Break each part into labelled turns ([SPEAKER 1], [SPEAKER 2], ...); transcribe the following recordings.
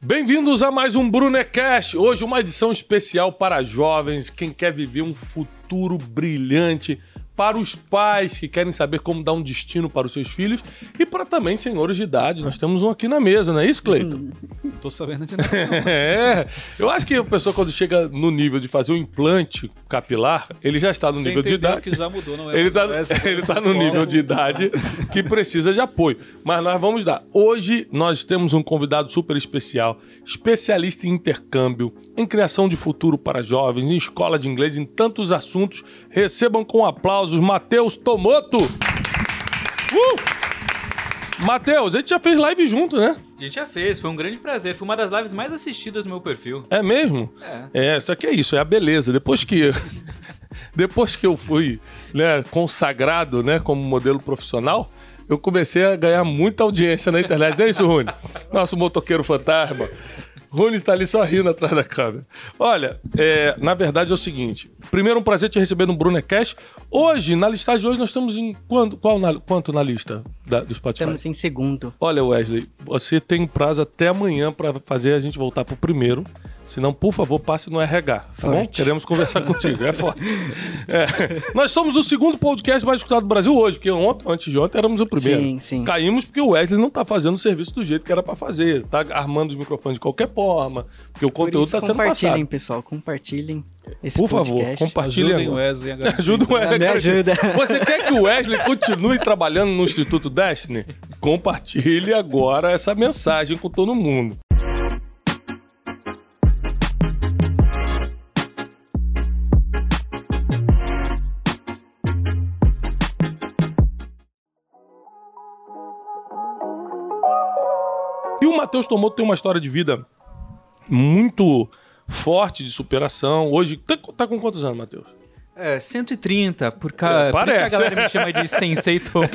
[SPEAKER 1] Bem-vindos a mais um Brunecast. Hoje uma edição especial para jovens, quem quer viver um futuro brilhante, para os pais que querem saber como dar um destino para os seus filhos e para também senhores de idade. Nós temos um aqui na mesa, não é isso, Cleiton?
[SPEAKER 2] Não tô sabendo de nada.
[SPEAKER 1] é, eu acho que a pessoa quando chega no nível de fazer um implante capilar, ele já está no
[SPEAKER 2] Você
[SPEAKER 1] nível de idade.
[SPEAKER 2] que já mudou, não é?
[SPEAKER 1] Ele está
[SPEAKER 2] essa
[SPEAKER 1] ele tá no nível de idade que precisa de apoio. Mas nós vamos dar. Hoje nós temos um convidado super especial, especialista em intercâmbio, em criação de futuro para jovens, em escola de inglês, em tantos assuntos. Recebam com aplausos Matheus Tomoto. Uh! Matheus, a gente já fez live junto, né?
[SPEAKER 3] A gente já fez, foi um grande prazer. Foi uma das lives mais assistidas no meu perfil.
[SPEAKER 1] É mesmo?
[SPEAKER 3] É.
[SPEAKER 1] É, só que é isso, é a beleza. Depois que depois que eu fui, né, consagrado, né, como modelo profissional, eu comecei a ganhar muita audiência na internet. Não é isso, Rune? Nosso motoqueiro fantasma. Rune está ali só rindo atrás da câmera. Olha, é, na verdade é o seguinte. Primeiro, um prazer te receber no Brunecast. Hoje, na listagem de hoje, nós estamos em quando, qual na- quanto na lista da, do Spotify?
[SPEAKER 4] Estamos em segundo.
[SPEAKER 1] Olha, Wesley, você tem prazo até amanhã para fazer a gente voltar pro primeiro. Senão, por favor, passe no RH, tá bom?
[SPEAKER 4] Forte.
[SPEAKER 1] Queremos conversar contigo, é forte. É. Nós somos o segundo podcast mais escutado do Brasil hoje, porque ontem, antes de ontem éramos o primeiro.
[SPEAKER 4] Sim, sim.
[SPEAKER 1] Caímos porque o Wesley não tá fazendo o serviço do jeito que era para fazer. Tá armando os microfones de qualquer forma, porque o
[SPEAKER 4] Por
[SPEAKER 1] conteúdo
[SPEAKER 4] isso,
[SPEAKER 1] tá sendo
[SPEAKER 4] compartilhem,
[SPEAKER 1] passado.
[SPEAKER 4] pessoal. Compartilhem esse
[SPEAKER 1] Por favor,
[SPEAKER 4] podcast.
[SPEAKER 1] compartilhem.
[SPEAKER 2] Ajudem o. Wesley
[SPEAKER 1] Ajuda o Wesley.
[SPEAKER 4] Me ajuda.
[SPEAKER 1] Você quer que o Wesley continue trabalhando no Instituto Destiny? Compartilhe agora essa mensagem com todo mundo. Matheus Tomoto tem uma história de vida muito forte de superação. Hoje, tá, tá com quantos anos, Matheus?
[SPEAKER 3] É, 130, por, ca... por isso que a
[SPEAKER 1] parece.
[SPEAKER 3] galera me chama de Sensei Tomoto.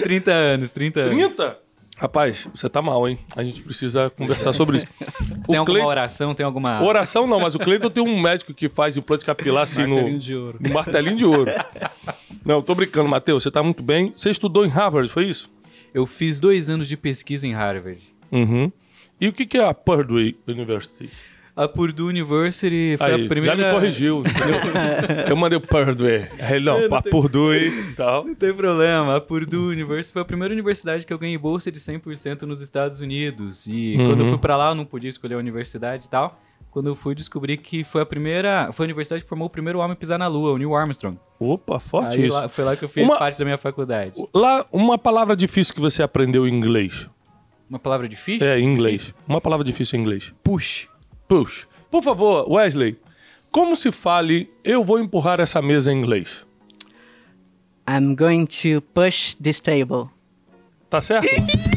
[SPEAKER 3] 30 anos, 30 anos.
[SPEAKER 1] 30? Rapaz, você tá mal, hein? A gente precisa conversar sobre isso.
[SPEAKER 3] Você tem
[SPEAKER 1] O
[SPEAKER 3] alguma oração, tem alguma...
[SPEAKER 1] Oração não, mas o Cleiton tem um médico que faz implante capilar assim
[SPEAKER 2] Martelinho
[SPEAKER 1] no,
[SPEAKER 2] de ouro.
[SPEAKER 1] no martelinho de ouro. Não, tô brincando, Matheus. Você tá muito bem. Você estudou em Harvard, foi isso?
[SPEAKER 3] Eu fiz dois anos de pesquisa em Harvard.
[SPEAKER 1] Uhum. E o que que é a Purdue University?
[SPEAKER 3] A Purdue University foi
[SPEAKER 1] Aí,
[SPEAKER 3] a primeira...
[SPEAKER 1] já me corrigiu. entendeu? Eu mandei o Purdue. Aí, não, a Purdue e tal.
[SPEAKER 3] Não tem problema. A Purdue University foi a primeira universidade que eu ganhei bolsa de 100% nos Estados Unidos. E
[SPEAKER 1] Uhum.
[SPEAKER 3] quando eu fui pra lá, eu não podia escolher a universidade e tal. Quando eu fui, descobri que foi a primeira... Foi a universidade que formou o primeiro homem a pisar na Lua, o Neil Armstrong.
[SPEAKER 1] Opa, forte
[SPEAKER 3] Aí
[SPEAKER 1] isso.
[SPEAKER 3] lá- foi lá que eu fiz
[SPEAKER 1] Uma-
[SPEAKER 3] parte da minha faculdade.
[SPEAKER 1] Lá, uma palavra difícil que você aprendeu em inglês.
[SPEAKER 3] Uma palavra difícil?
[SPEAKER 1] É, em inglês. Uma palavra difícil em inglês.
[SPEAKER 3] Push.
[SPEAKER 1] Push. Por favor, Wesley, como se fale eu vou empurrar essa mesa em inglês?
[SPEAKER 4] I'm going to push this table.
[SPEAKER 1] Tá certo?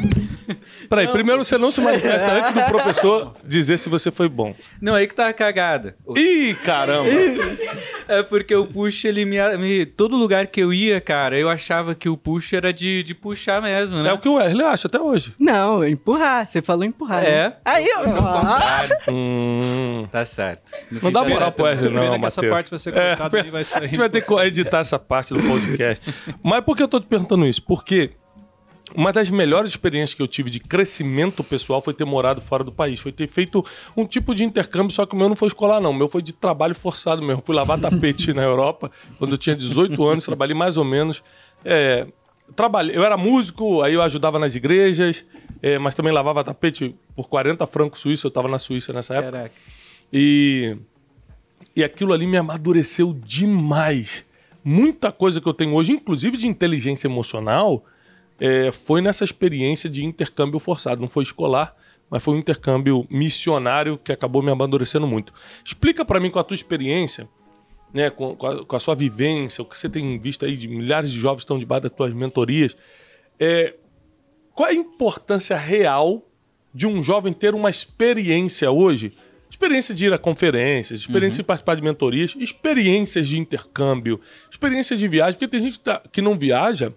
[SPEAKER 1] Peraí, primeiro você não se manifesta antes do professor dizer se você foi bom.
[SPEAKER 3] Não, aí que tá a cagada.
[SPEAKER 1] Ih, caramba!
[SPEAKER 3] É porque o push, ele me, me- Todo lugar que eu ia, cara, eu achava que o push era de, de puxar mesmo, né?
[SPEAKER 1] É o que o Wesley acha até hoje.
[SPEAKER 4] Não, empurrar. Você falou empurrar.
[SPEAKER 3] É.
[SPEAKER 4] né? Aí, ó.
[SPEAKER 3] Contrário.
[SPEAKER 1] Hum.
[SPEAKER 3] Tá certo. No
[SPEAKER 1] Não dá moral pro Wesley, não,
[SPEAKER 2] que essa
[SPEAKER 1] Matheus.
[SPEAKER 2] parte vai ser cortada e vai
[SPEAKER 1] A gente vai ter que editar essa parte do podcast. Mas por que eu tô te perguntando isso? Porque uma das melhores experiências que eu tive de crescimento pessoal foi ter morado fora do país. Foi ter feito um tipo de intercâmbio, só que o meu não foi escolar, não. O meu foi de trabalho forçado mesmo. Fui lavar tapete na Europa quando eu tinha 18 anos, trabalhei mais ou menos. É, trabalhei, eu era músico, aí eu ajudava nas igrejas, é, mas também lavava tapete por 40 francos suíços. Eu estava na Suíça nessa época.
[SPEAKER 3] Caraca.
[SPEAKER 1] E, e aquilo ali me amadureceu demais. Muita coisa que eu tenho hoje, inclusive de inteligência emocional, é, foi nessa experiência de intercâmbio forçado. Não foi escolar, mas foi um intercâmbio missionário que acabou me amadurecendo muito. Explica para mim com a tua experiência, né, com, com a, com a sua vivência, o que você tem visto aí de milhares de jovens que estão debaixo das tuas mentorias. É, qual é a importância real de um jovem ter uma experiência hoje? Experiência de ir a conferências, experiência de participar de mentorias, experiências de intercâmbio, experiência de viagem, porque tem gente que, tá- que não viaja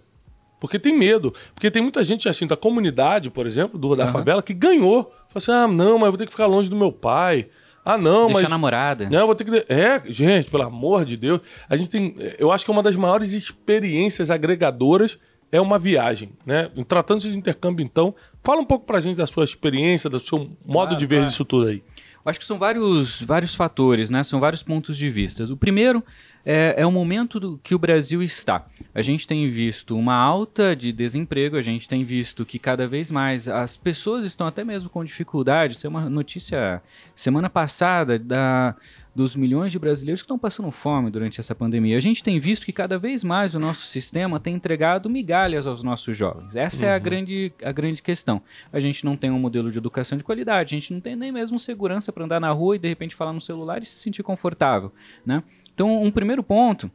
[SPEAKER 1] porque tem medo. Porque tem muita gente assim da comunidade, por exemplo, do, da favela, que ganhou. Fala assim: ah, não, mas eu vou ter que ficar longe do meu pai. Ah, não,
[SPEAKER 3] Deixar
[SPEAKER 1] mas.
[SPEAKER 3] a namorada.
[SPEAKER 1] Não, eu vou ter que. É, gente, pelo amor de Deus. A gente tem. Eu acho que é uma das maiores experiências agregadoras é uma viagem, né? Tratando-se de intercâmbio, então, fala um pouco pra gente da sua experiência, do seu modo
[SPEAKER 3] Claro,
[SPEAKER 1] de ver
[SPEAKER 3] claro.
[SPEAKER 1] isso tudo aí.
[SPEAKER 3] Eu acho que são vários, vários fatores, né? São vários pontos de vista. O primeiro é, é o momento do, que o Brasil está. A gente tem visto uma alta de desemprego, a gente tem visto que cada vez mais as pessoas estão até mesmo com dificuldade. Isso é uma notícia semana passada da, dos milhões de brasileiros que estão passando fome durante essa pandemia. A gente tem visto que cada vez mais o nosso sistema tem entregado migalhas aos nossos jovens. Essa é a grande, a grande questão. A gente não tem um modelo de educação de qualidade, a gente não tem nem mesmo segurança para andar na rua e de repente falar no celular e se sentir confortável, né? Então, um primeiro ponto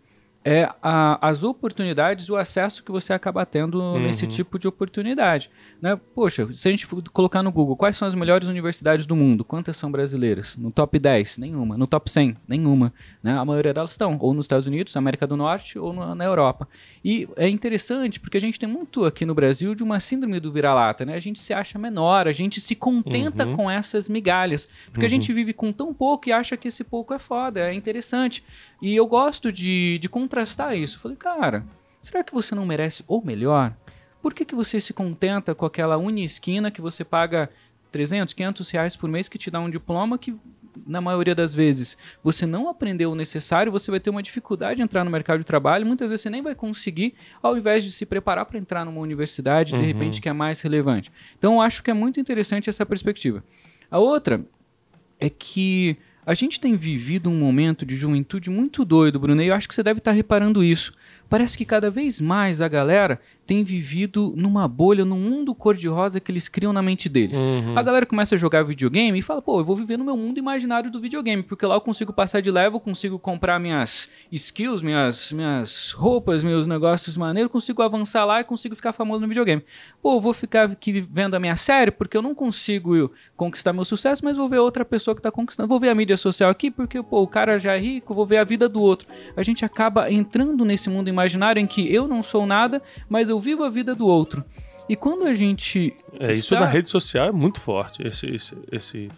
[SPEAKER 3] é a- as oportunidades o acesso que você acaba tendo nesse tipo de oportunidade. Né? Poxa, se a gente for colocar no Google quais são as melhores universidades do mundo, quantas são brasileiras? No top 10, nenhuma. No top 100, nenhuma. Né? A maioria delas estão ou nos Estados Unidos, América do Norte ou na, na Europa. E é interessante porque a gente tem muito aqui no Brasil de uma síndrome do vira-lata. Né? A gente se acha menor, a gente se contenta com essas migalhas. Porque a gente vive com tão pouco e acha que esse pouco é foda, é interessante. E eu gosto de, de contrastar isso. Falei, cara, será que você não merece o melhor? Por que, que você se contenta com aquela uni esquina que você paga 300, 500 reais por mês que te dá um diploma que, na maioria das vezes, você não aprendeu o necessário, você vai ter uma dificuldade de entrar no mercado de trabalho, muitas vezes você nem vai conseguir, ao invés de se preparar para entrar numa universidade, de repente, que é mais relevante. Então, eu acho que é muito interessante essa perspectiva. A outra é que a gente tem vivido um momento de juventude muito doido, Bruno, e eu acho que você deve estar reparando isso. Parece que cada vez mais a galera tem vivido numa bolha, num mundo cor-de-rosa que eles criam na mente deles. A galera começa a jogar videogame e fala, pô, eu vou viver no meu mundo imaginário do videogame, porque lá eu consigo passar de level, consigo comprar minhas skills, minhas, minhas roupas, meus negócios maneiros, consigo avançar lá e consigo ficar famoso no videogame. Pô, eu vou ficar aqui vendo a minha série porque eu não consigo conquistar meu sucesso, mas vou ver outra pessoa que está conquistando. Vou ver a mídia social aqui porque, pô, o cara já é rico, vou ver a vida do outro. A gente acaba entrando nesse mundo imaginário em que eu não sou nada, mas eu vivo a vida do outro. E quando a gente.
[SPEAKER 1] É, isso
[SPEAKER 3] está-
[SPEAKER 1] na rede social é muito forte, esse, esse, esse,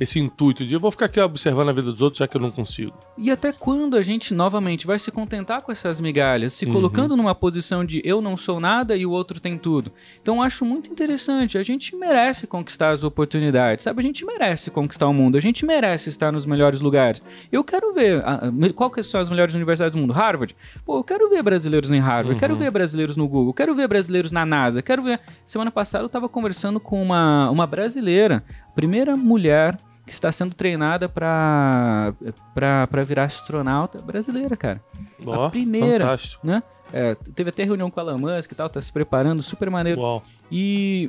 [SPEAKER 1] esse intuito de eu vou ficar aqui observando a vida dos outros já que eu não consigo.
[SPEAKER 3] E até quando a gente novamente vai se contentar com essas migalhas, se
[SPEAKER 1] Uhum.
[SPEAKER 3] colocando numa posição de eu não sou nada e o outro tem tudo? Então eu acho muito interessante. A gente merece conquistar as oportunidades, sabe? A gente merece conquistar o mundo, a gente merece estar nos melhores lugares. Eu quero ver a- qual que são as melhores universidades do mundo. Harvard? Pô, eu quero ver brasileiros em Harvard,
[SPEAKER 1] Uhum.
[SPEAKER 3] quero ver brasileiros no Google, quero ver brasileiros na NASA, quero ver. Semana passada eu estava conversando com uma, uma brasileira, primeira mulher que está sendo treinada para virar astronauta brasileira, cara.
[SPEAKER 1] Ó,
[SPEAKER 3] a primeira,
[SPEAKER 1] fantástico.
[SPEAKER 3] né? É, teve até reunião com a Elon Musk e tal, tá se preparando, super maneiro.
[SPEAKER 1] Uau.
[SPEAKER 3] E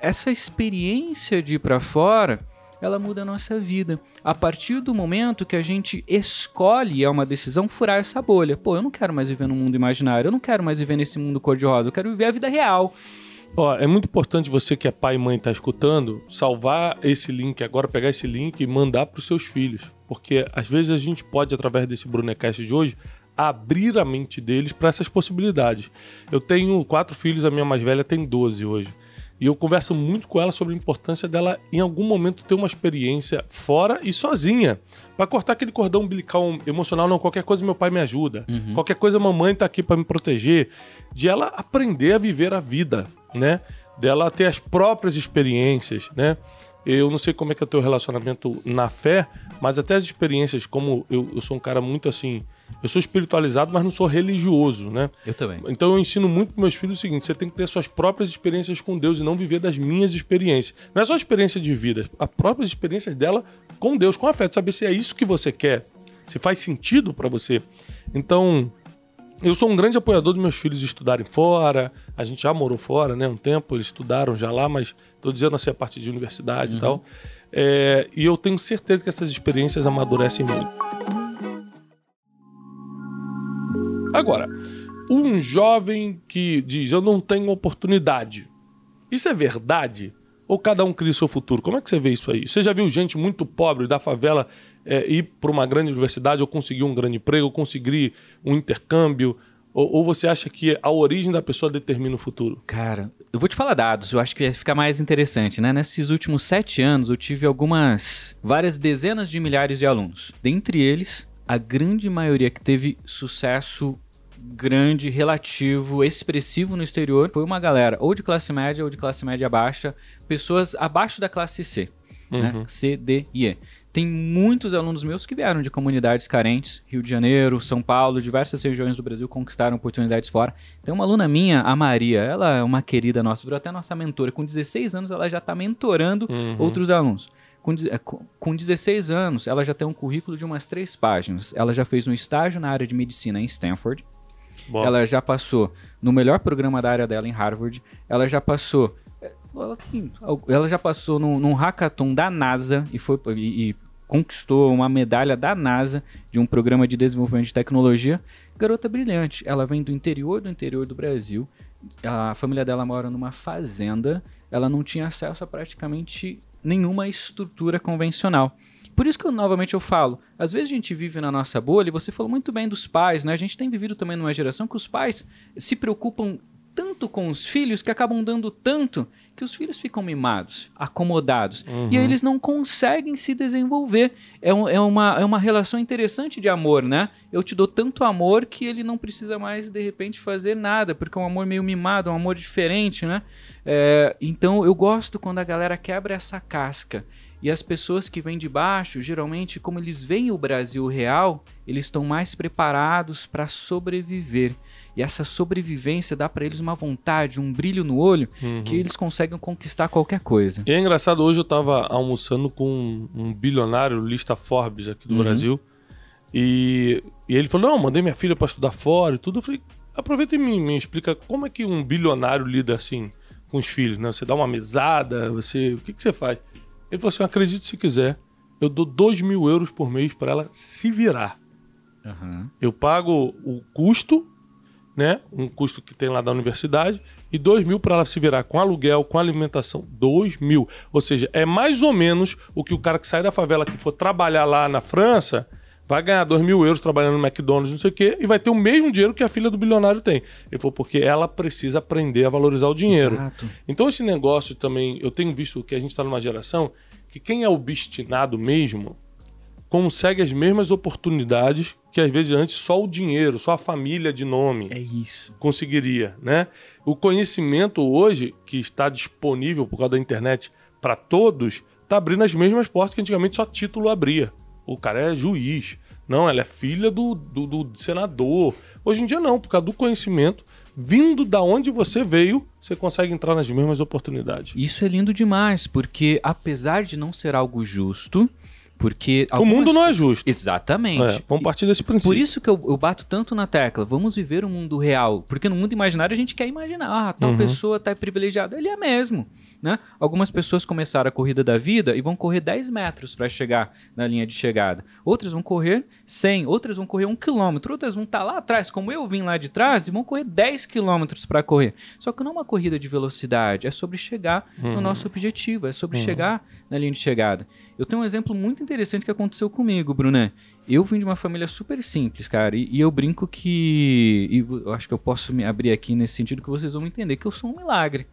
[SPEAKER 3] essa experiência de ir para fora, ela muda a nossa vida. A partir do momento que a gente escolhe, é uma decisão, furar essa bolha. Pô, eu não quero mais viver num mundo imaginário, eu não quero mais viver nesse mundo cor-de-rosa, eu quero viver a vida real.
[SPEAKER 1] Ó, é muito importante você que é pai e mãe tá escutando, salvar esse link agora, pegar esse link e mandar para os seus filhos. Porque às vezes a gente pode, através desse Brunecast de hoje, abrir a mente deles para essas possibilidades. Eu tenho quatro filhos, a minha mais velha tem 12 hoje. E eu converso muito com ela sobre a importância dela, em algum momento, ter uma experiência fora e sozinha. Pra cortar aquele cordão umbilical emocional, não, qualquer coisa meu pai me ajuda. Qualquer coisa mamãe tá aqui pra me proteger. De ela aprender a viver a vida, né? Dela ter as próprias experiências, né? Eu não sei como é que é o teu relacionamento na fé, mas até as experiências, como eu, eu sou um cara muito assim. Eu sou espiritualizado, mas não sou religioso, né?
[SPEAKER 3] Eu também.
[SPEAKER 1] Então eu ensino muito para meus filhos o seguinte: você tem que ter suas próprias experiências com Deus e não viver das minhas experiências. Não é só experiência de vida, as próprias experiências dela com Deus, com a fé, de saber se é isso que você quer, se faz sentido para você. Então, eu sou um grande apoiador dos meus filhos estudarem fora. A gente já morou fora, né? Um tempo, eles estudaram já lá, mas tô dizendo assim a parte de universidade e tal. É, e eu tenho certeza que essas experiências amadurecem muito. Agora, um jovem que diz eu não tenho oportunidade. Isso é verdade? Ou cada um cria o seu futuro? Como é que você vê isso aí? Você já viu gente muito pobre da favela é, ir para uma grande universidade ou conseguir um grande emprego, ou conseguir um intercâmbio? Ou, ou você acha que a origem da pessoa determina o futuro?
[SPEAKER 3] Cara, eu vou te falar dados, eu acho que vai ficar mais interessante, né? Nesses últimos sete anos, eu tive algumas, várias dezenas de milhares de alunos. Dentre eles, a grande maioria que teve sucesso grande, relativo, expressivo no exterior foi uma galera ou de classe média ou de classe média baixa, pessoas abaixo da classe C, né?
[SPEAKER 1] Uhum.
[SPEAKER 3] C, D e E. Tem muitos alunos meus que vieram de comunidades carentes, Rio de Janeiro, São Paulo, diversas regiões do Brasil conquistaram oportunidades fora. Tem uma aluna minha, a Maria, ela é uma querida nossa, virou até nossa mentora. Com 16 anos, ela já está mentorando
[SPEAKER 1] Uhum.
[SPEAKER 3] outros alunos. Com, com- com 16 anos, ela já tem um currículo de umas três páginas. Ela já fez um estágio na área de medicina em Stanford. Ela já passou no melhor programa da área dela em Harvard. Ela já passou. é, Ela, tem- ela já passou num, num hackathon da NASA e foi e, e conquistou uma medalha da NASA de um programa de desenvolvimento de tecnologia. Garota brilhante. Ela vem do interior do interior do Brasil. A família dela mora numa fazenda. Ela não tinha acesso a praticamente nenhuma estrutura convencional. Por isso que eu, novamente eu falo, às vezes a gente vive na nossa bolha, e você falou muito bem dos pais, né? A gente tem vivido também numa geração que os pais se preocupam tanto com os filhos que acabam dando tanto que os filhos ficam mimados, acomodados. E aí eles não conseguem se desenvolver. É, um- é uma, é uma relação interessante de amor, né? Eu te dou tanto amor que ele não precisa mais, de repente, fazer nada, porque é um amor meio mimado, é um amor diferente, né? É, então eu gosto quando a galera quebra essa casca. E as pessoas que vêm de baixo, geralmente, como eles veem o Brasil real, eles estão mais preparados para sobreviver. E essa sobrevivência dá para eles uma vontade, um brilho no olho, que eles conseguem conquistar qualquer coisa.
[SPEAKER 1] E é engraçado, hoje eu tava almoçando com um, bilionário, lista Forbes aqui do
[SPEAKER 3] Uhum.
[SPEAKER 1] Brasil. E, e ele falou: Não, mandei minha filha pra estudar fora e tudo. Eu falei: Aproveita e me, me explica como é que um bilionário lida assim com os filhos, né? Você dá uma mesada, você. O que, que você faz? Ele falou assim: Acredite se quiser, eu dou 2 mil euros por mês pra ela se virar. Eu pago o custo, né? Um custo que tem lá da universidade, e dois mil para ela se virar com aluguel, com alimentação. Dois mil. Ou seja, é mais ou menos o que o cara que sai da favela que for trabalhar lá na França vai ganhar dois mil euros trabalhando no McDonald's, não sei o quê, e vai ter o mesmo dinheiro que a filha do bilionário tem. Ele falou, porque ela precisa aprender a valorizar o dinheiro.
[SPEAKER 3] Exato.
[SPEAKER 1] Então esse negócio também, eu tenho visto que a gente está numa geração que quem é obstinado mesmo consegue as mesmas oportunidades que às vezes antes só o dinheiro, só a família de nome
[SPEAKER 3] É isso.
[SPEAKER 1] conseguiria, né? O conhecimento hoje que está disponível por causa da internet para todos, tá abrindo as mesmas portas que antigamente só título abria. O cara é juiz. Não, ela é filha do, do, do senador. Hoje em dia não, por causa do conhecimento, vindo da onde você veio, você consegue entrar nas mesmas oportunidades.
[SPEAKER 3] Isso é lindo demais, porque apesar de não ser algo justo, porque
[SPEAKER 1] O mundo não é justo.
[SPEAKER 3] Exatamente.
[SPEAKER 1] É, vamos partir desse princípio.
[SPEAKER 3] Por isso que eu, eu bato tanto na tecla, vamos viver um mundo real. Porque no mundo imaginário a gente quer imaginar, ah, tal
[SPEAKER 1] Uhum.
[SPEAKER 3] pessoa tá privilegiada. Ele é mesmo. Né? Algumas pessoas começaram a corrida da vida e vão correr 10 metros para chegar na linha de chegada. Outras vão correr 100, outras vão correr 1 quilômetro, outras vão estar lá atrás, como eu vim lá de trás, e vão correr 10 quilômetros para correr. Só que não é uma corrida de velocidade, é sobre chegar no nosso objetivo, é sobre chegar na linha de chegada. Eu tenho um exemplo muito interessante que aconteceu comigo, Bruné. Eu vim de uma família super simples, cara, e, e eu brinco que. E eu acho que eu posso me abrir aqui nesse sentido que vocês vão entender que eu sou um milagre.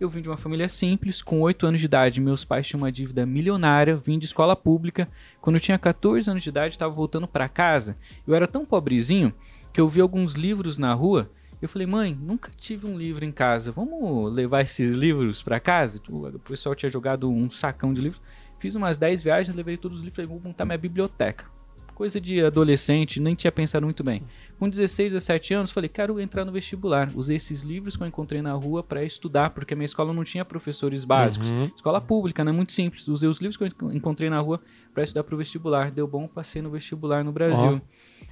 [SPEAKER 3] Eu vim de uma família simples, com 8 anos de idade, meus pais tinham uma dívida milionária, vim de escola pública. Quando eu tinha 14 anos de idade, estava voltando para casa. Eu era tão pobrezinho que eu vi alguns livros na rua. Eu falei, mãe, nunca tive um livro em casa. Vamos levar esses livros para casa? O pessoal tinha jogado um sacão de livros. Fiz umas 10 viagens, levei todos os livros, falei, vou montar minha biblioteca. Coisa de adolescente, nem tinha pensado muito bem. Com 16, 17 anos, falei, quero entrar no vestibular. Usei esses livros que eu encontrei na rua para estudar, porque a minha escola não tinha professores básicos. Escola pública, né? Muito simples. Usei os livros que eu encontrei na rua para estudar para o vestibular. Deu bom, passei no vestibular no Brasil.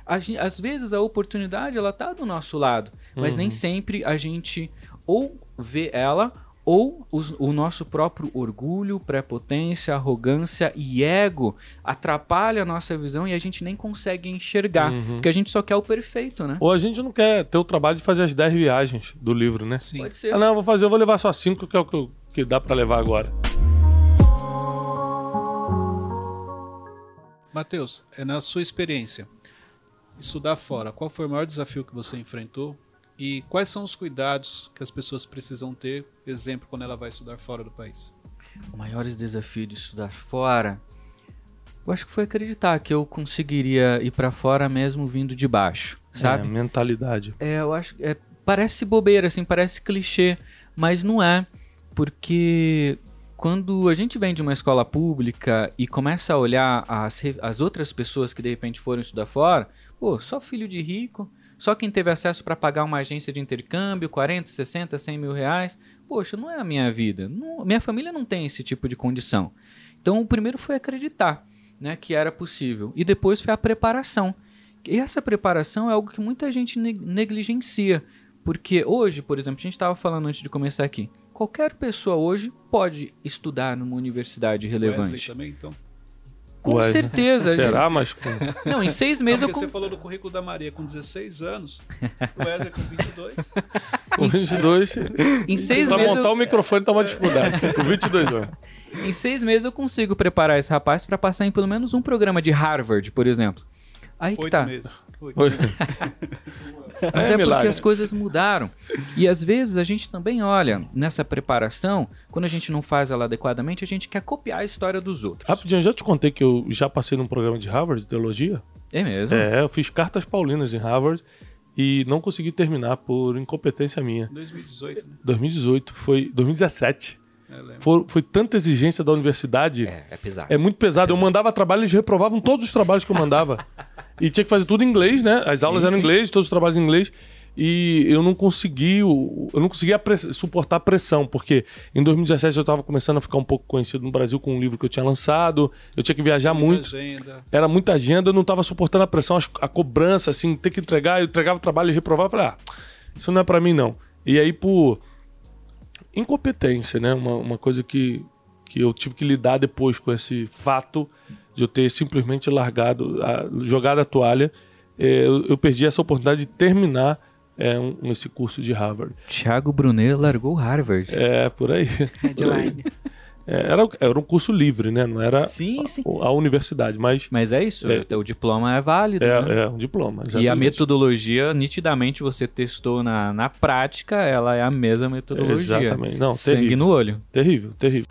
[SPEAKER 3] A gen- Às vezes a oportunidade ela tá do nosso lado, mas nem sempre a gente ou vê ela ou os- o nosso próprio orgulho, prepotência, arrogância e ego atrapalha a nossa visão e a gente nem consegue enxergar, porque a gente só quer o perfeito, né?
[SPEAKER 1] Ou a gente não quer ter o trabalho de fazer as 10 viagens do livro, né?
[SPEAKER 2] Sim.
[SPEAKER 3] Pode ser.
[SPEAKER 1] Ah, não, eu vou fazer, eu vou levar só 5, que é o que, que dá pra levar agora.
[SPEAKER 2] Matheus, é na sua experiência, estudar fora, qual foi o maior desafio que você enfrentou? E quais são os cuidados que as pessoas precisam ter, exemplo, quando ela vai estudar fora do país?
[SPEAKER 3] O maior desafio de estudar fora, eu acho que foi acreditar que eu conseguiria ir pra fora mesmo vindo de baixo, sabe?
[SPEAKER 1] É, mentalidade.
[SPEAKER 3] É, eu acho que é, parece bobeira, assim, parece clichê, mas não é. Porque quando a gente vem de uma escola pública e começa a olhar as, as outras pessoas que de repente foram estudar fora, pô, só filho de rico, só quem teve acesso para pagar uma agência de intercâmbio, 40, 60, 100 mil reais, poxa, não é a minha vida. Não- minha família não tem esse tipo de condição. Então, o primeiro foi acreditar né, que era possível. E depois foi a preparação. E essa preparação é algo que muita gente ne- negligencia. Porque hoje, por exemplo, a gente estava falando antes de começar aqui, qualquer pessoa hoje pode estudar numa universidade
[SPEAKER 2] Wesley
[SPEAKER 3] relevante.
[SPEAKER 2] também, então.
[SPEAKER 3] Com
[SPEAKER 1] Ué,
[SPEAKER 3] certeza.
[SPEAKER 1] Será? Mas com...
[SPEAKER 3] gente. Não, em seis
[SPEAKER 2] Não,
[SPEAKER 3] meses eu
[SPEAKER 2] porque você falou do currículo da Maria com 16 anos, o Wesley com 22.
[SPEAKER 1] com 22...
[SPEAKER 3] em seis
[SPEAKER 1] Pra
[SPEAKER 3] meses
[SPEAKER 1] montar
[SPEAKER 3] eu-
[SPEAKER 1] o microfone tá uma dificuldade. Com 22 anos.
[SPEAKER 3] Em seis meses eu consigo preparar esse rapaz para passar em pelo menos um programa de Harvard, por exemplo. Aí que
[SPEAKER 2] Oito
[SPEAKER 3] tá.
[SPEAKER 2] meses. Oito.
[SPEAKER 3] Mas é, porque
[SPEAKER 1] milagre.
[SPEAKER 3] as coisas mudaram. E às vezes a gente também olha nessa preparação, quando a gente não faz ela adequadamente, a gente quer copiar a história dos outros.
[SPEAKER 1] Rapidinho, eu já te contei que eu já passei num programa de Harvard, de teologia?
[SPEAKER 3] É mesmo?
[SPEAKER 1] É, eu fiz cartas paulinas em Harvard e não consegui terminar por incompetência minha.
[SPEAKER 2] 2018, né?
[SPEAKER 1] 2018, foi 2017.
[SPEAKER 2] É.
[SPEAKER 1] Foi, foi tanta exigência da universidade.
[SPEAKER 3] É, é pesado.
[SPEAKER 1] É muito pesado. Eu mandava trabalho, eles reprovavam todos os trabalhos que eu mandava. e tinha que fazer tudo em inglês, né? As aulas eram em inglês, todos os trabalhos em inglês. E eu não consegui, eu não conseguia suportar a pressão, porque em 2017 eu estava começando a ficar um pouco conhecido no Brasil com um livro que eu tinha lançado, eu tinha que viajar muito,
[SPEAKER 2] Agenda.
[SPEAKER 1] era muita agenda, eu não estava suportando a pressão, a cobrança, assim, ter que entregar, eu entregava o trabalho e reprovava, eu falei, ah, isso não é para mim não. E aí por incompetência, né? Uma, uma coisa que, que eu tive que lidar depois com esse fato de eu ter simplesmente largado, a, jogado a toalha. É, eu, eu perdi essa oportunidade de terminar é, um- esse curso de Harvard.
[SPEAKER 3] Thiago Brunet largou Harvard.
[SPEAKER 1] É, por aí.
[SPEAKER 4] Headline.
[SPEAKER 1] É, era, era um curso livre, né? Não era
[SPEAKER 3] Sim, sim.
[SPEAKER 1] a, a universidade, mas
[SPEAKER 3] Mas é isso,
[SPEAKER 1] É.
[SPEAKER 3] o diploma é válido. né?
[SPEAKER 1] é, é um diploma.
[SPEAKER 3] E a
[SPEAKER 1] exatamente.
[SPEAKER 3] metodologia, nitidamente, você testou na, na prática, ela é a mesma metodologia.
[SPEAKER 1] Exatamente. Não,
[SPEAKER 3] Sangue
[SPEAKER 1] terrível.
[SPEAKER 3] no olho.
[SPEAKER 1] Terrível, terrível.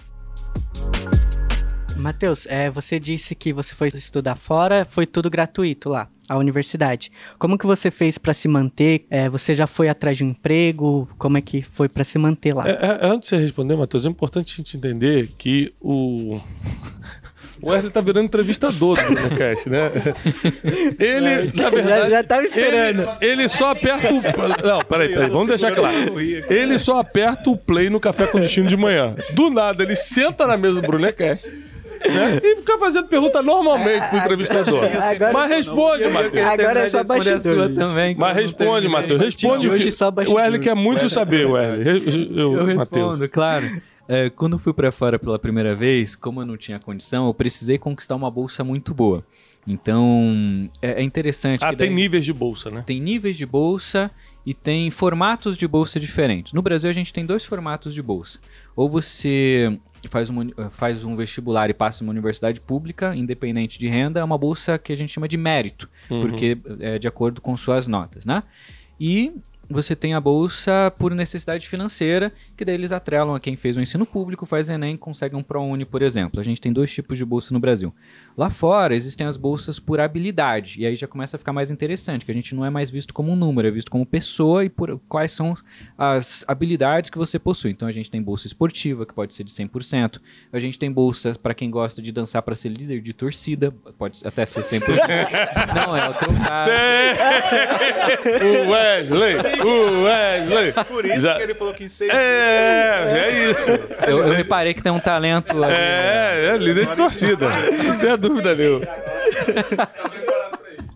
[SPEAKER 4] Matheus, é, você disse que você foi estudar fora, foi tudo gratuito lá, a universidade. Como que você fez para se manter? É, você já foi atrás de um emprego? Como é que foi para se manter lá?
[SPEAKER 1] É, é, antes de você responder, Matheus, é importante a gente entender que o. O Wesley tá virando entrevistador do Brunocast, né? Ele, na verdade.
[SPEAKER 4] já, já tava esperando.
[SPEAKER 1] Ele, ele só aperta o. Não, peraí, peraí, vamos deixar claro. Ele só aperta o play no Café com Destino de manhã. Do nada, ele senta na mesa do Brunecast né? e fica fazendo pergunta normalmente pro entrevistador.
[SPEAKER 4] Agora-
[SPEAKER 1] Mas responde, Matheus.
[SPEAKER 4] Agora é só bastidor,
[SPEAKER 3] também.
[SPEAKER 1] Mas
[SPEAKER 3] eu
[SPEAKER 1] responde. Matheus. Responde o
[SPEAKER 4] Hoje
[SPEAKER 1] que.
[SPEAKER 4] só
[SPEAKER 1] O. Wesley quer muito saber, Wesley. Eu,
[SPEAKER 3] Eu
[SPEAKER 1] Matheus.
[SPEAKER 3] respondo, claro. É, quando eu fui pra fora pela primeira vez, como eu não tinha condição, eu precisei conquistar uma bolsa muito boa. Então, é, é interessante.
[SPEAKER 1] Ah,
[SPEAKER 3] que
[SPEAKER 1] tem
[SPEAKER 3] daí-
[SPEAKER 1] níveis de bolsa, né?
[SPEAKER 3] tem níveis de bolsa e tem formatos de bolsa diferentes. No Brasil, a gente tem dois formatos de bolsa. Ou você faz, uma uni- faz um vestibular e passa em uma universidade pública, independente de renda, é uma bolsa que a gente chama de mérito,
[SPEAKER 1] Uhum.
[SPEAKER 3] porque é de acordo com suas notas, né? E você tem a bolsa por necessidade financeira, que daí eles atrelam a quem fez o ensino público, faz Enem, consegue um ProUni, por exemplo. A gente tem dois tipos de bolsa no Brasil. Lá fora existem as bolsas por habilidade, e aí já começa a ficar mais interessante, que a gente não é mais visto como um número, é visto como pessoa e por quais são as habilidades que você possui. Então a gente tem bolsa esportiva, que pode ser de 100%. A gente tem bolsas para quem gosta de dançar para ser líder de torcida, pode até ser 100%. não é o teu caso.
[SPEAKER 1] o Wesley! O Wesley!
[SPEAKER 2] Por isso
[SPEAKER 1] Já-
[SPEAKER 2] que ele falou que em seis
[SPEAKER 1] É, é isso.
[SPEAKER 3] Eu, eu reparei que tem um talento. ali.
[SPEAKER 1] É, é líder de torcida. Não tenha dúvida nenhuma.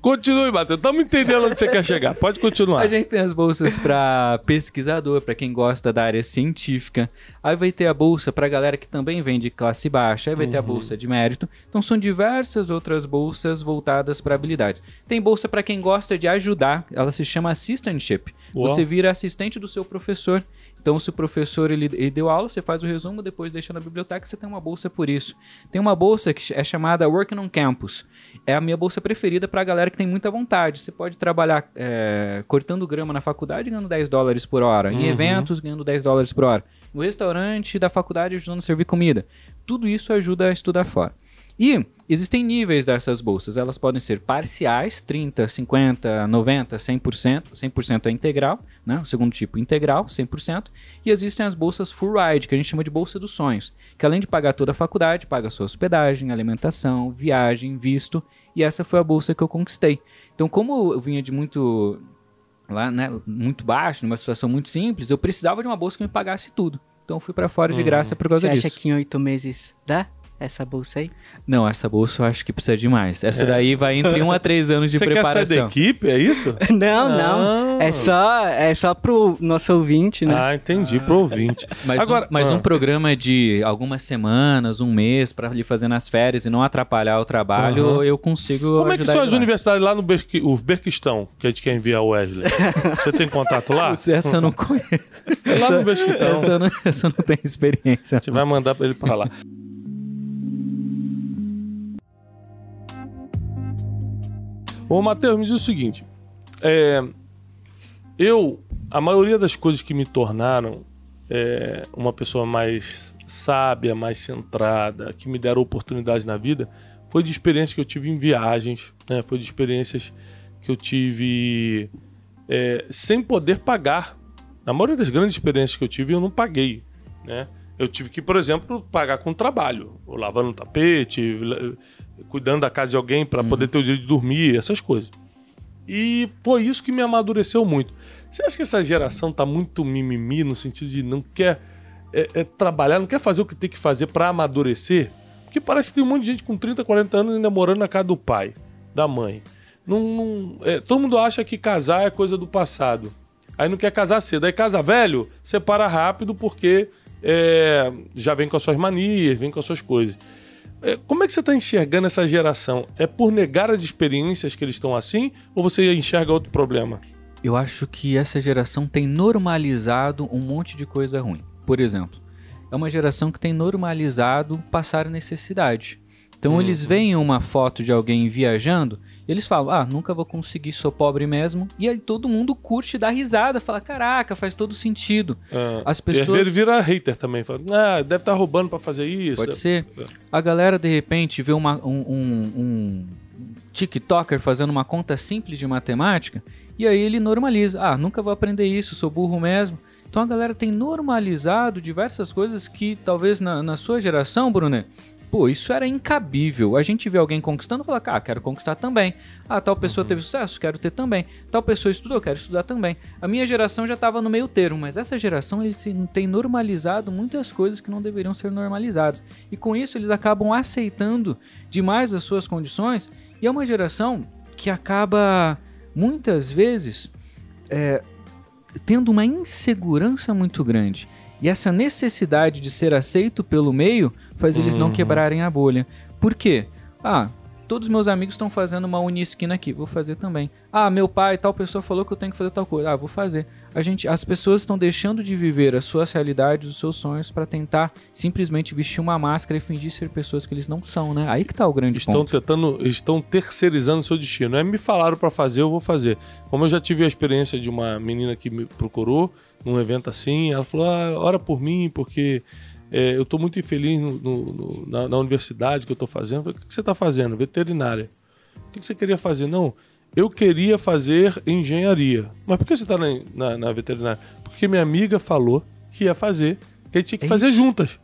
[SPEAKER 1] Continue, Matheus. Estamos entendendo onde você quer chegar. Pode continuar.
[SPEAKER 3] A gente tem as bolsas para pesquisador, para quem gosta da área científica. Aí vai ter a bolsa para galera que também vem de classe baixa. Aí vai ter a bolsa de mérito. Então são diversas outras bolsas voltadas para habilidades. Tem bolsa para quem gosta de ajudar. Ela se chama assistantship.
[SPEAKER 1] Uau.
[SPEAKER 3] Você vira assistente do seu professor. Então se o professor ele, ele deu aula, você faz o resumo, depois deixa na biblioteca, você tem uma bolsa por isso. Tem uma bolsa que é chamada Working on Campus. É a minha bolsa preferida para a galera que tem muita vontade. Você pode trabalhar é, cortando grama na faculdade ganhando 10 dólares por hora, em eventos ganhando 10 dólares por hora, no restaurante da faculdade ajudando a servir comida. Tudo isso ajuda a estudar fora. E Existem níveis dessas bolsas. Elas podem ser parciais, 30, 50, 90, 100%. 100% é integral, né? O segundo tipo, integral, 100%. E existem as bolsas full ride, que a gente chama de bolsa dos sonhos, que além de pagar toda a faculdade, paga sua hospedagem, alimentação, viagem, visto. E essa foi a bolsa que eu conquistei. Então, como eu vinha de muito lá, né, muito baixo, numa situação muito simples, eu precisava de uma bolsa que me pagasse tudo. Então eu fui para fora de
[SPEAKER 1] Uhum.
[SPEAKER 3] graça por causa
[SPEAKER 4] Você
[SPEAKER 3] disso.
[SPEAKER 4] acha que em oito meses dá essa bolsa aí?
[SPEAKER 3] Não, essa bolsa eu acho que precisa de mais. Essa
[SPEAKER 1] É.
[SPEAKER 3] daí vai entre um a três anos de
[SPEAKER 1] Você quer sair da
[SPEAKER 3] preparação.
[SPEAKER 1] equipe, é isso?
[SPEAKER 4] Não, não.
[SPEAKER 1] Ah.
[SPEAKER 4] É só, é só pro nosso ouvinte, né?
[SPEAKER 1] Ah, entendi, pro ouvinte.
[SPEAKER 3] Mas,
[SPEAKER 1] Agora-
[SPEAKER 3] um, mas
[SPEAKER 1] ah.
[SPEAKER 3] um programa de algumas semanas, um mês, pra lhe fazer nas férias e não atrapalhar o trabalho,
[SPEAKER 1] Aham.
[SPEAKER 3] eu consigo.
[SPEAKER 1] Como é que são as
[SPEAKER 3] lá.
[SPEAKER 1] universidades lá no Berqui- o Berquistão, que a gente quer enviar o Wesley? Você tem contato lá?
[SPEAKER 3] Putz, essa eu não conheço.
[SPEAKER 1] É lá
[SPEAKER 3] essa,
[SPEAKER 1] no Berquistão.
[SPEAKER 3] essa, eu não, essa não tenho experiência.
[SPEAKER 1] A gente vai mandar ele pra lá. Ô, Matheus, me diz o seguinte. é, eu, a maioria das coisas que me tornaram é, uma pessoa mais sábia, mais centrada, que me deram oportunidades na vida, foi de experiências que eu tive em viagens, né? foi de experiências que eu tive é, sem poder pagar. Na maioria das grandes experiências que eu tive, eu não paguei. Né? Eu tive que, por exemplo, pagar com trabalho, lavando tapete, cuidando da casa de alguém para poder ter o direito de dormir, essas coisas. E foi isso que me amadureceu muito. Você acha que essa geração tá muito mimimi no sentido de não quer é, é, trabalhar, não quer fazer o que tem que fazer para amadurecer? Porque parece que tem um monte de gente com 30, 40 anos ainda morando na casa do pai, da mãe. Não, não- é, todo mundo acha que casar é coisa do passado. Aí não quer casar cedo. Aí casa velho, separa rápido porque é, já vem com as suas manias, vem com as suas coisas. É, como é que você está enxergando essa geração? É por negar as experiências que eles estão assim? Ou você enxerga outro problema?
[SPEAKER 3] Eu acho que essa geração tem normalizado um monte de coisa ruim. Por exemplo, é uma geração que tem normalizado passar necessidade. Então eles veem uma foto de alguém viajando eles falam: Ah, nunca vou conseguir, sou pobre mesmo. E aí todo mundo curte, dá risada, fala: Caraca, faz todo sentido.
[SPEAKER 1] Ah,
[SPEAKER 3] As
[SPEAKER 1] E às
[SPEAKER 3] pessoas-
[SPEAKER 1] vezes ele vira hater também. Fala, ah, deve estar roubando para fazer isso.
[SPEAKER 3] Pode
[SPEAKER 1] deve-
[SPEAKER 3] ser. A galera de repente vê uma- um, um- um TikToker fazendo uma conta simples de matemática e aí ele normaliza. Ah, nunca vou aprender isso, sou burro mesmo. Então a galera tem normalizado diversas coisas que talvez na, na sua geração, Bruno, pô, isso era incabível. A gente vê alguém conquistando e fala, ah, quero conquistar também. Ah, tal pessoa teve sucesso, quero ter também. Tal pessoa estudou, quero estudar também. A minha geração já estava no meio termo, mas essa geração eles tem normalizado muitas coisas que não deveriam ser normalizadas. E com isso eles acabam aceitando demais as suas condições. E é uma geração que acaba muitas vezes é, tendo uma insegurança muito grande. E essa necessidade de ser aceito pelo meio faz eles não
[SPEAKER 1] Uhum.
[SPEAKER 3] quebrarem a bolha. Por quê? Ah, todos meus amigos estão fazendo uma unisquina aqui, vou fazer também. Ah, meu pai, tal pessoa falou que eu tenho que fazer tal coisa. Ah, vou fazer. A gente, as pessoas estão deixando de viver as suas realidades, os seus sonhos para tentar simplesmente vestir uma máscara e fingir ser pessoas que eles não são, né? Aí que tá o grande
[SPEAKER 1] Estão
[SPEAKER 3] ponto.
[SPEAKER 1] tentando, estão terceirizando o seu destino. É me falaram para fazer, eu vou fazer. Como eu já tive a experiência de uma menina que me procurou num evento assim, ela falou: ah, ora por mim, porque é, eu tô muito infeliz no- no- no- na, na universidade que eu tô fazendo. Falei, o que você tá fazendo? Veterinária. O que você queria fazer? Não, eu queria fazer engenharia. Mas por que você tá na, na- na veterinária? Porque minha amiga falou que ia fazer, que a gente tinha que fazer juntas.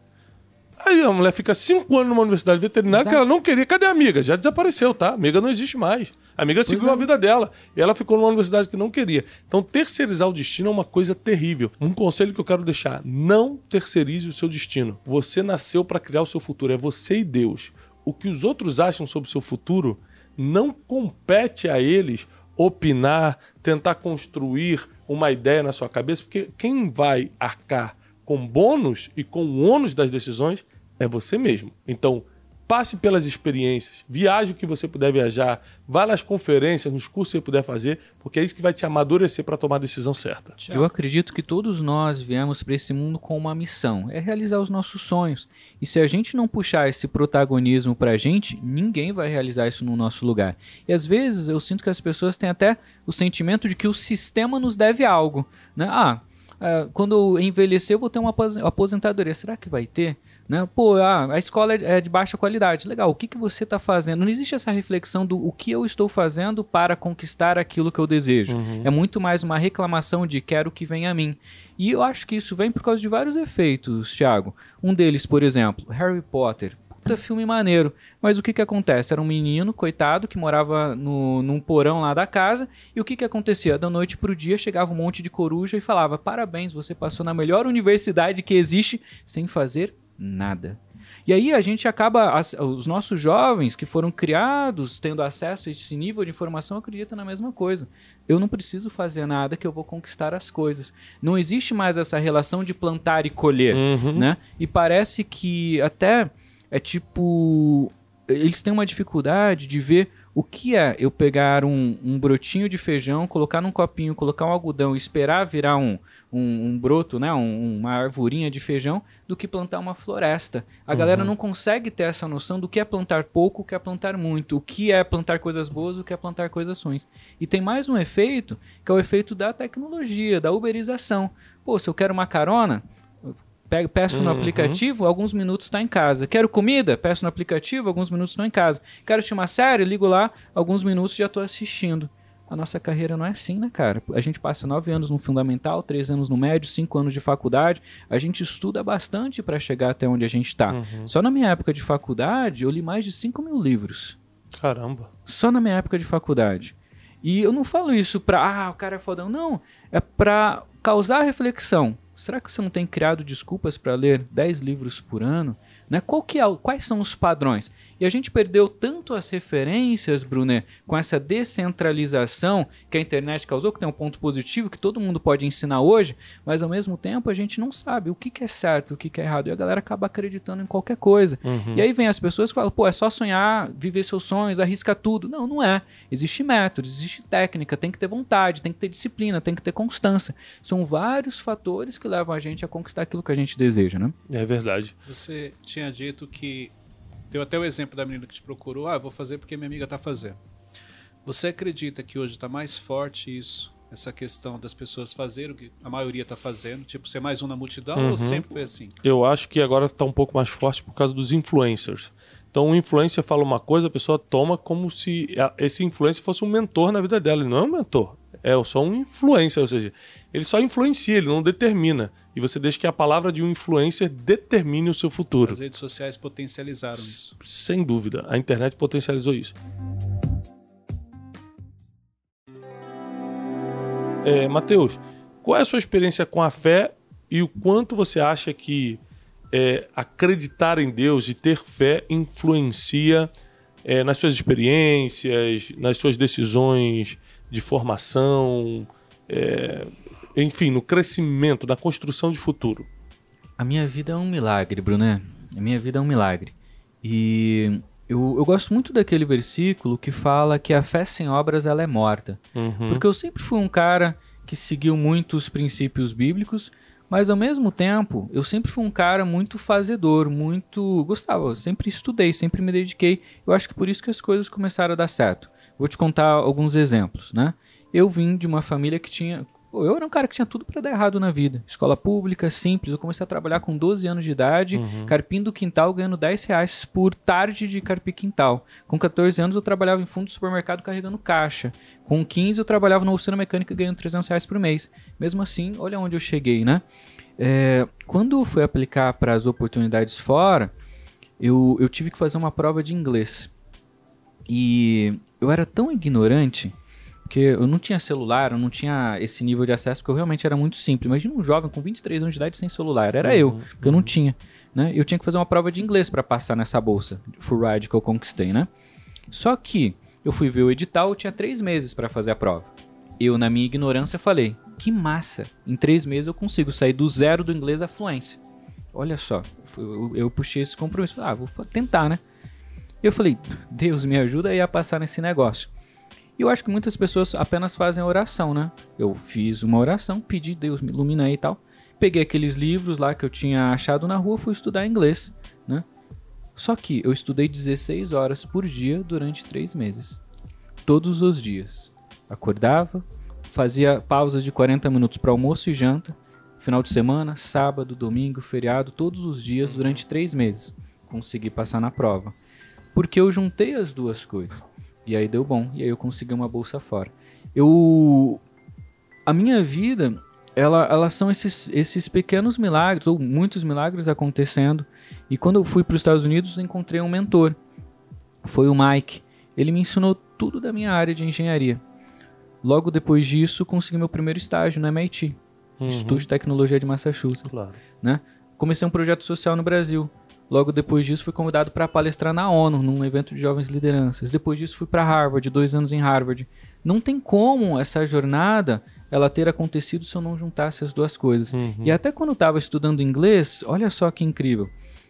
[SPEAKER 1] Aí a mulher fica cinco anos numa universidade veterinária que
[SPEAKER 3] Exato.
[SPEAKER 1] ela não queria. Cadê a amiga? Já desapareceu, tá? A amiga não existe mais. A amiga seguiu
[SPEAKER 3] é.
[SPEAKER 1] a vida dela. E ela ficou numa universidade que não queria. Então, terceirizar o destino é uma coisa terrível. Um conselho que eu quero deixar: não terceirize o seu destino. Você nasceu para criar o seu futuro. É você e Deus. O que os outros acham sobre o seu futuro não compete a eles opinar, tentar construir uma ideia na sua cabeça, porque quem vai arcar com bônus e com o ônus das decisões é você mesmo. Então, passe pelas experiências, viaje o que você puder viajar, vá nas conferências, nos cursos que você puder fazer, porque é isso que vai te amadurecer para tomar a decisão certa.
[SPEAKER 3] Eu acredito que todos nós viemos para esse mundo com uma missão, é realizar os nossos sonhos. E se a gente não puxar esse protagonismo pra gente, ninguém vai realizar isso no nosso lugar. E às vezes eu sinto que as pessoas têm até o sentimento de que o sistema nos deve algo, né? Ah, ah, quando eu envelhecer eu vou ter uma apos- aposentadoria. Será que vai ter? Né? Pô, ah, a escola é de baixa qualidade. Legal, o que, que você está fazendo? Não existe essa reflexão do o que eu estou fazendo para conquistar aquilo que eu desejo.
[SPEAKER 1] Uhum.
[SPEAKER 3] É muito mais uma reclamação de quero que venha a mim. E eu acho que isso vem por causa de vários efeitos, Thiago. Um deles, por exemplo, Harry Potter. Puta filme maneiro. Mas o que que acontece? Era um menino, coitado, que morava no, num porão lá da casa. E o que que acontecia? Da noite pro dia chegava um monte de coruja e falava: Parabéns, você passou na melhor universidade que existe sem fazer nada. E aí a gente acaba, as- os nossos jovens que foram criados tendo acesso a esse nível de informação acreditam na mesma coisa. Eu não preciso fazer nada que eu vou conquistar as coisas. Não existe mais essa relação de plantar e colher,
[SPEAKER 1] Uhum.
[SPEAKER 3] né? E parece que até é tipo eles têm uma dificuldade de ver o que é eu pegar um, um brotinho de feijão, colocar num copinho, colocar um algodão e esperar virar um, um, um broto, né? Um- uma arvorinha de feijão, do que plantar uma floresta. A galera não consegue ter essa noção do que é plantar pouco, o que é plantar muito, o que é plantar coisas boas, o que é plantar coisas ruins. E tem mais um efeito, que é o efeito da tecnologia, da uberização. Pô, se eu quero uma carona, Pego, peço no
[SPEAKER 1] Uhum.
[SPEAKER 3] aplicativo, alguns minutos está em casa. Quero comida? Peço no aplicativo, alguns minutos estou em casa. Quero assistir uma série? Ligo lá, alguns minutos já estou assistindo. A nossa carreira não é assim, né, cara? A gente passa nove anos no fundamental, três anos no médio, cinco anos de faculdade. A gente estuda bastante para chegar até onde a gente está.
[SPEAKER 1] Uhum.
[SPEAKER 3] Só na minha época de faculdade, eu li mais de 5 mil livros.
[SPEAKER 1] Caramba.
[SPEAKER 3] Só na minha época de faculdade. E eu não falo isso pra, ah, o cara é fodão. Não, é pra causar reflexão. Será que você não tem criado desculpas para ler 10 livros por ano? Né? Qual que é, quais são os padrões? E a gente perdeu tanto as referências, Brunet, com essa descentralização que a internet causou, que tem um ponto positivo que todo mundo pode ensinar hoje, mas ao mesmo tempo a gente não sabe o que, que é certo, o que, que é errado. E a galera acaba acreditando em qualquer coisa.
[SPEAKER 1] Uhum.
[SPEAKER 3] E aí vem as pessoas que falam, pô, é só sonhar, viver seus sonhos, arrisca tudo. Não, não é. Existe método, existe técnica, tem que ter vontade, tem que ter disciplina, tem que ter constância. São vários fatores que levam a gente a conquistar aquilo que a gente deseja, né?
[SPEAKER 1] É verdade.
[SPEAKER 2] Você tinha dito que. Deu até o exemplo da menina que te procurou. Ah, vou fazer porque minha amiga tá fazendo. Você acredita que hoje está mais forte isso? Essa questão das pessoas fazerem o que a maioria tá fazendo? Tipo, ser mais um na multidão
[SPEAKER 1] Uhum.
[SPEAKER 2] ou sempre foi assim?
[SPEAKER 1] Eu acho que agora está um pouco mais forte por causa dos influencers. Então, o influencer fala uma coisa, a pessoa toma como se esse influencer fosse um mentor na vida dela. Ele não é um mentor, é só um influencer, ou seja, ele só influencia, ele não determina. E você deixa que a palavra de um influencer determine o seu futuro.
[SPEAKER 2] As redes sociais potencializaram isso.
[SPEAKER 1] Sem dúvida, a internet potencializou isso. É, Matheus, qual é a sua experiência com a fé e o quanto você acha que é, acreditar em Deus e ter fé influencia é, nas suas experiências, nas suas decisões de formação, é, enfim, no crescimento, na construção de futuro?
[SPEAKER 3] A minha vida é um milagre, Brunet. A minha vida é um milagre. E eu, eu gosto muito daquele versículo que fala que a fé sem obras ela é morta.
[SPEAKER 1] Uhum.
[SPEAKER 3] Porque eu sempre fui um cara que seguiu muito os princípios bíblicos, mas ao mesmo tempo eu sempre fui um cara muito fazedor, muito. Gostava, eu sempre estudei, sempre me dediquei. Eu acho que por isso que as coisas começaram a dar certo. Vou te contar alguns exemplos, né? Eu vim de uma família que tinha. pô, Eu era um cara que tinha tudo pra dar errado na vida. Escola pública, simples. Eu comecei a trabalhar com 12 anos de idade, carpindo quintal, ganhando 10 reais por tarde de carpir quintal. Com 14 anos eu trabalhava em fundo de supermercado carregando caixa. Com 15 eu trabalhava na oficina mecânica ganhando 300 reais por mês. Mesmo assim, olha onde eu cheguei, né? É, quando fui aplicar para as oportunidades fora, eu, eu tive que fazer uma prova de inglês. E eu era tão ignorante porque eu não tinha celular, eu não tinha esse nível de acesso, porque eu realmente era muito simples. Imagina um jovem com 23 anos de idade sem celular, era eu, porque eu não tinha. Né? Eu tinha que fazer uma prova de inglês para passar nessa bolsa full ride que eu conquistei, né? Só que eu fui ver o edital, eu tinha três meses para fazer a prova. Eu, na minha ignorância, falei: que massa! Em três meses eu consigo sair do zero do inglês à fluência. Olha só, eu, eu puxei esse compromisso. Ah, vou tentar, né? Eu falei: Deus me ajuda aí a passar nesse negócio. E eu acho que muitas pessoas apenas fazem oração, né? Eu fiz uma oração, pedi Deus me ilumina aí e tal. Peguei aqueles livros lá que eu tinha achado na rua, fui estudar inglês, né? Só que eu estudei 16 horas por dia durante três meses. Todos os dias. Acordava, fazia pausas de 40 minutos para almoço e janta, Final de semana, sábado, domingo, feriado, todos os dias durante três meses. Consegui passar na prova. Porque eu juntei as duas coisas. E aí deu bom. E aí eu consegui uma bolsa fora. Eu. A minha vida, ela, elas são esses, esses pequenos milagres, ou muitos milagres acontecendo. E quando eu fui para os Estados Unidos, encontrei um mentor. Foi o Mike. Ele me ensinou tudo da minha área de engenharia. Logo depois disso, consegui meu primeiro estágio no MIT,
[SPEAKER 1] Uhum.
[SPEAKER 3] Instituto de Tecnologia de Massachusetts.
[SPEAKER 1] Claro.
[SPEAKER 3] Né? Comecei um projeto social no Brasil. Logo depois disso, fui convidado para palestrar na ONU, num evento de jovens lideranças. Depois disso, fui para Harvard, dois anos em Harvard. Não tem como essa jornada ela ter acontecido se eu não juntasse as duas coisas.
[SPEAKER 1] Uhum.
[SPEAKER 3] E até quando eu estava estudando inglês, olha só que incrível.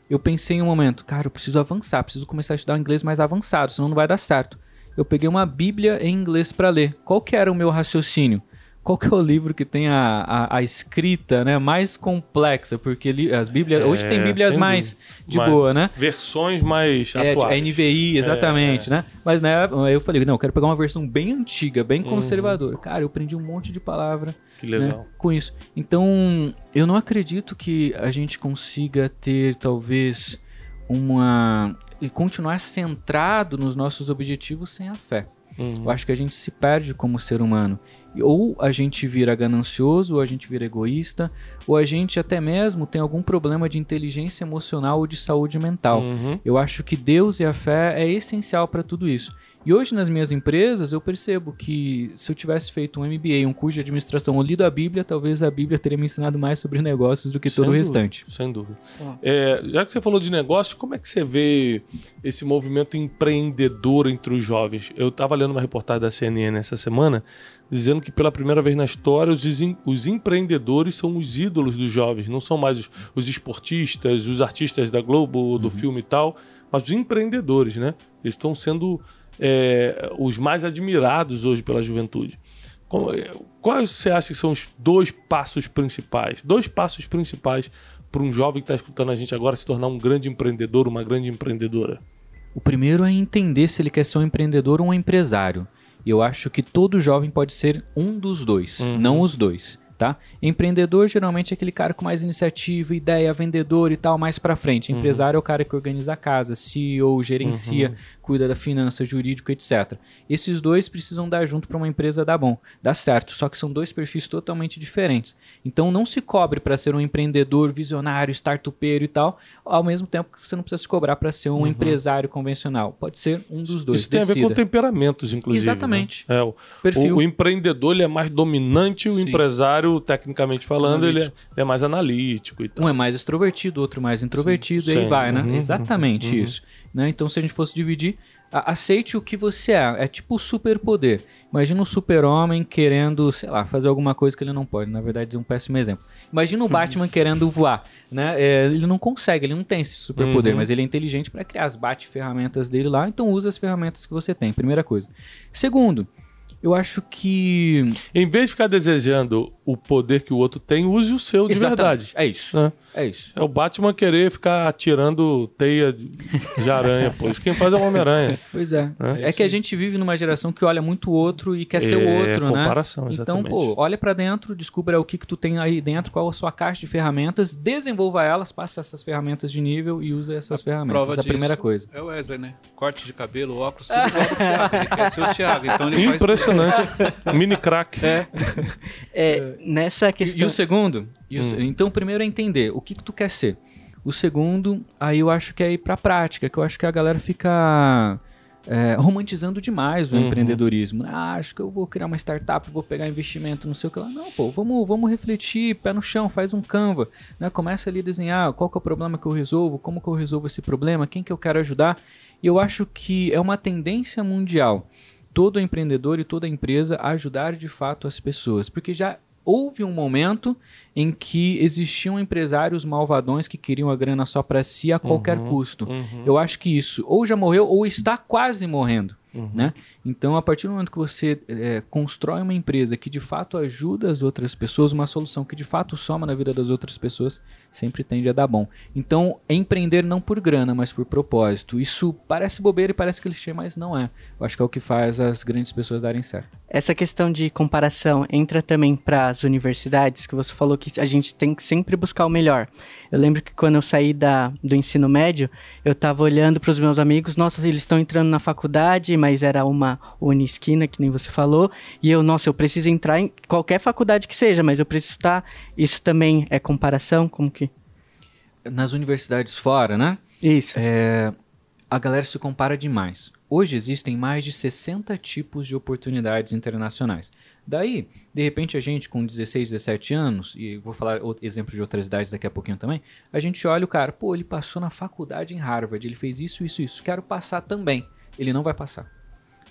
[SPEAKER 3] Eu pensei em um momento, cara, eu preciso avançar, preciso começar a estudar inglês mais avançado, senão não vai dar certo. Eu peguei uma Bíblia em inglês para ler. Qual que era o meu raciocínio? Qual que é o livro que tem a, a, a escrita né, mais complexa? Porque li- as Bíblias.
[SPEAKER 1] É,
[SPEAKER 3] hoje tem Bíblias
[SPEAKER 1] sem
[SPEAKER 3] mais de
[SPEAKER 1] Mais-
[SPEAKER 3] boa, né?
[SPEAKER 1] Versões mais
[SPEAKER 3] É,
[SPEAKER 1] atuais.
[SPEAKER 3] a NVI, exatamente,
[SPEAKER 1] É,
[SPEAKER 3] né? Mas né, eu falei, não, eu quero pegar uma versão bem antiga, bem
[SPEAKER 1] Uhum.
[SPEAKER 3] conservadora. Cara, eu aprendi um monte de palavra
[SPEAKER 1] Que
[SPEAKER 3] né,
[SPEAKER 1] legal.
[SPEAKER 3] com isso. Então, eu não acredito que a gente consiga ter, talvez, uma. e continuar centrado nos nossos objetivos sem a fé.
[SPEAKER 1] Uhum.
[SPEAKER 3] Eu acho que a gente se perde como ser humano. Ou a gente vira ganancioso, ou a gente vira egoísta, ou a gente até mesmo tem algum problema de inteligência emocional ou de saúde mental.
[SPEAKER 1] Uhum.
[SPEAKER 3] Eu acho que Deus e a fé é essencial para tudo isso. E hoje nas minhas empresas eu percebo que se eu tivesse feito um MBA, um curso de administração ou lido a Bíblia, talvez a Bíblia teria me ensinado mais sobre negócios do que
[SPEAKER 1] Sem
[SPEAKER 3] todo o
[SPEAKER 1] dúvida,
[SPEAKER 3] restante.
[SPEAKER 1] Sem dúvida. É, já que você falou de negócios, como é que você vê esse movimento empreendedor entre os jovens? Eu estava lendo uma reportagem da CNN essa semana dizendo que pela primeira vez na história os, os empreendedores são os ídolos dos jovens, não são mais os, os esportistas, os artistas da Globo, do filme e tal, mas os empreendedores, né? Eles estão sendo é, os mais admirados hoje pela juventude. Quais você acha que são os dois passos principais? Dois passos principais para um jovem que está escutando a gente agora se tornar um grande empreendedor, uma grande empreendedora?
[SPEAKER 3] O primeiro é entender se ele quer ser um empreendedor ou um empresário. E eu acho que todo jovem pode ser um dos dois,
[SPEAKER 1] Uhum.
[SPEAKER 3] não os dois, tá? Empreendedor geralmente é aquele cara com mais iniciativa, ideia, vendedor e tal, mais pra frente.
[SPEAKER 1] Uhum.
[SPEAKER 3] Empresário é o cara que organiza a casa, CEO, gerencia, cuida da finança, jurídico, etc. Esses dois precisam dar junto para uma empresa dar bom, dar certo, só que são dois perfis totalmente diferentes. Então não se cobre para ser um empreendedor visionário, startupeiro e tal, ao mesmo tempo que você não precisa se cobrar para ser um empresário convencional. Pode ser um dos dois.
[SPEAKER 1] Uhum. Isso tem a ver com
[SPEAKER 3] decida.
[SPEAKER 1] temperamentos, inclusive. né?
[SPEAKER 3] Exatamente.
[SPEAKER 1] É, o,
[SPEAKER 3] Perfil.
[SPEAKER 1] o- o empreendedor ele é mais dominante, o
[SPEAKER 2] Sim.
[SPEAKER 1] empresário, tecnicamente falando, ele é, ele é mais analítico e tal.
[SPEAKER 3] Um é mais extrovertido, outro mais introvertido,
[SPEAKER 1] Sim,
[SPEAKER 3] e aí
[SPEAKER 1] sim.
[SPEAKER 3] vai, né?
[SPEAKER 1] Uhum,
[SPEAKER 3] Exatamente
[SPEAKER 1] uhum.
[SPEAKER 3] isso. Né? Então, se a gente fosse dividir, aceite o que você é. É tipo o superpoder. Imagina um super-homem querendo, sei lá, fazer alguma coisa que ele não pode. Na verdade, é um péssimo exemplo. Imagina o Batman querendo voar. Né? É, ele não consegue, ele não tem esse superpoder,
[SPEAKER 1] Uhum.
[SPEAKER 3] mas ele é inteligente para criar as bate-ferramentas dele lá, então usa as ferramentas que você tem. Primeira coisa. Segundo, eu acho que.
[SPEAKER 1] Em vez de ficar desejando o poder que o outro tem, use o seu de
[SPEAKER 3] Exatamente,
[SPEAKER 1] verdade.
[SPEAKER 3] É isso.
[SPEAKER 1] né?
[SPEAKER 3] É isso.
[SPEAKER 1] É o Batman querer ficar atirando teia de aranha, pô. Isso quem faz é o Homem-Aranha.
[SPEAKER 3] Pois é.
[SPEAKER 1] É
[SPEAKER 3] É, que a gente vive numa geração que olha muito o outro e quer ser o
[SPEAKER 1] É,
[SPEAKER 3] outro, né?
[SPEAKER 1] comparação,
[SPEAKER 3] Então,
[SPEAKER 1] exatamente.
[SPEAKER 3] pô, olha pra dentro, descubra o que que tu tem aí dentro, qual a sua caixa de ferramentas, desenvolva elas, passa essas ferramentas de nível e usa essas ferramentas.
[SPEAKER 2] Prova
[SPEAKER 3] Essa é a
[SPEAKER 2] disso
[SPEAKER 3] primeira coisa.
[SPEAKER 2] É o Wesley, né? Corte de cabelo, óculos, tudo igual do Thiago. Ele quer ser o Thiago. Então ele faz
[SPEAKER 1] Impressionante. Mini crack.
[SPEAKER 4] É, nessa
[SPEAKER 3] E,
[SPEAKER 4] questão.
[SPEAKER 3] e o segundo? E o se- Então, o primeiro é entender o que que tu quer ser. O segundo, aí eu acho que é ir pra prática, que eu acho que a galera fica é, romantizando demais o
[SPEAKER 1] Uhum.
[SPEAKER 3] empreendedorismo. Ah, acho que eu vou criar uma startup, vou pegar investimento, não sei o que lá. Não, pô, vamos, vamos refletir, pé no chão, faz um Canva, né? Começa ali a desenhar qual que é o problema que eu resolvo, como que eu resolvo esse problema, quem que eu quero ajudar. E eu acho que é uma tendência mundial todo empreendedor e toda empresa a ajudar de fato as pessoas, porque já houve um momento em que existiam empresários malvadões que queriam a grana só para si a qualquer custo.
[SPEAKER 1] Uhum.
[SPEAKER 3] Eu acho que isso ou já morreu ou está quase morrendo. Né? Então, a partir do momento que você é, constrói uma empresa que de fato ajuda as outras pessoas, uma solução que de fato soma na vida das outras pessoas, sempre tende a dar bom. Então, é empreender não por grana, mas por propósito. Isso parece bobeira e parece clichê, mas não é. Eu acho que é o que faz as grandes pessoas darem certo.
[SPEAKER 4] Essa questão de comparação entra também para as universidades, que você falou que a gente tem que sempre buscar o melhor. Eu lembro que quando eu saí da, do ensino médio, eu estava olhando para os meus amigos, nossa, eles estão entrando na faculdade, mas era uma unisquina, que nem você falou, e eu, nossa, eu preciso entrar em qualquer faculdade que seja, mas eu preciso estar. Isso também é comparação? Como que.
[SPEAKER 3] Nas universidades fora, né?
[SPEAKER 4] Isso.
[SPEAKER 3] É, a galera se compara demais. Hoje existem mais de 60 tipos de oportunidades internacionais. Daí, de repente, a gente com 16, 17 anos, e vou falar exemplos de outras idades daqui a pouquinho também, a gente olha o cara, pô, ele passou na faculdade em Harvard, ele fez isso, isso, isso, quero passar também. Ele não vai passar.